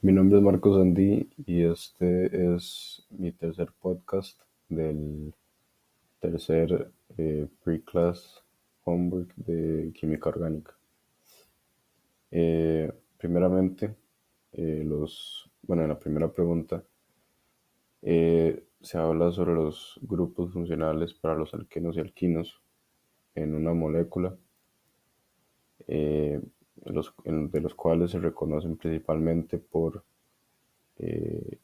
Mi nombre es Marcos Andí y este es mi tercer podcast del tercer eh, pre-class homework de química orgánica. Eh, primeramente, eh, los, bueno, en la primera pregunta se habla sobre los grupos funcionales para los alquenos y alquinos en una molécula de los cuales se reconocen principalmente por eh,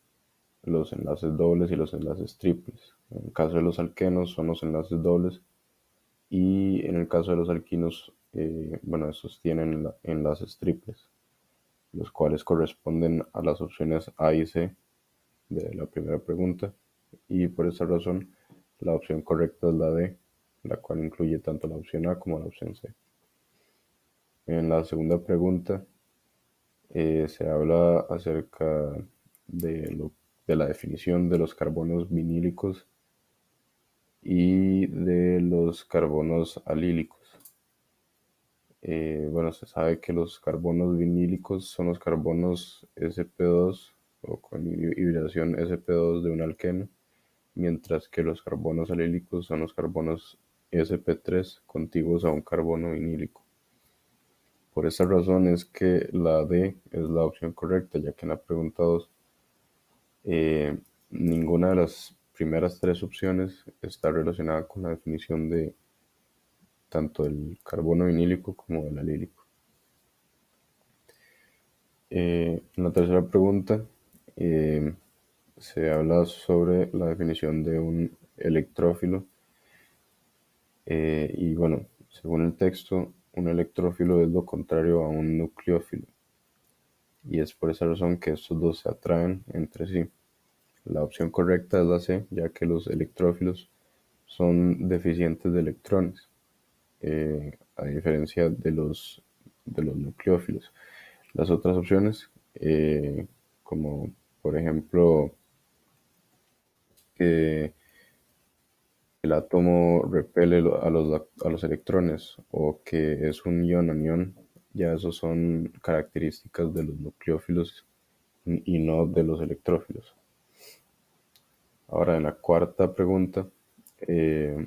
los enlaces dobles y los enlaces triples. En el caso de los alquenos son los enlaces dobles y en el caso de los alquinos, eh, bueno, estos tienen enlaces triples, los cuales corresponden a las opciones A y C de la primera pregunta y por esa razón la opción correcta es la D, la cual incluye tanto la opción A como la opción C. En la segunda pregunta eh, se habla acerca de, la definición de los carbonos vinílicos y de los carbonos alílicos. Eh, bueno, se sabe que los carbonos vinílicos son los carbonos sp2 o con hibridación sp2 de un alqueno, mientras que los carbonos alílicos son los carbonos sp3 contiguos a un carbono vinílico. Por esa razón es que la D es la opción correcta, ya que en la pregunta 2 eh, ninguna de las primeras tres opciones está relacionada con la definición de tanto del carbono vinílico como del alílico. Eh, en la tercera pregunta eh, se habla sobre la definición de un electrófilo y bueno, según el texto, un electrófilo es lo contrario a un nucleófilo, y es por esa razón que estos dos se atraen entre sí. La opción correcta es la C, ya que los electrófilos son deficientes de electrones, eh, a diferencia de los, de los nucleófilos. Las otras opciones, eh, como por ejemplo que el átomo repele a los, electrones o que es un ion-anión, ya esos son características de los nucleófilos y no de los electrófilos. Ahora, en la cuarta pregunta, eh,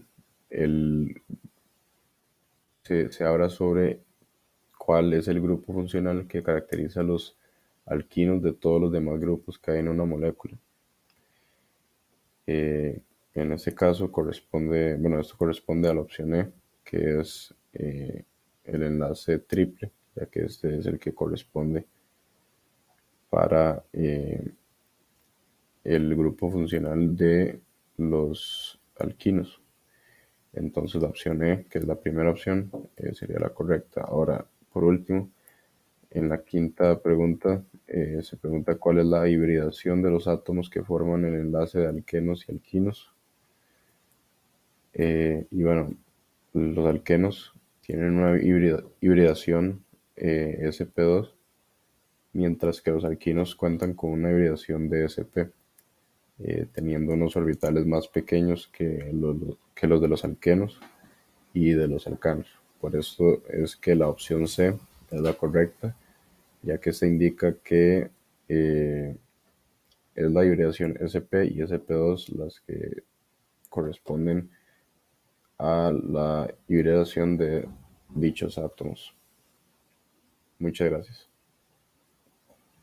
se, se, habla sobre cuál es el grupo funcional que caracteriza a los alquinos de todos los demás grupos que hay en una molécula. Eh, en este caso corresponde, bueno, esto corresponde a la opción E, que es eh, el enlace triple, ya que este es el que corresponde para eh, el grupo funcional de los alquinos. Entonces la opción E, que es la primera opción, eh, sería la correcta. Ahora, por último, en la quinta pregunta se pregunta cuál es la hibridación de los átomos que forman el enlace de alquenos y alquinos. Eh, y bueno, los alquenos tienen una hibridación eh, sp2, mientras que los alquinos cuentan con una hibridación de sp, eh, teniendo unos orbitales más pequeños que los, que los de los alquenos y de los alcanos. Por eso es que la opción C es la correcta, ya que se indica que es la hibridación SP y SP2 las que corresponden a la hibridación de dichos átomos. Muchas gracias.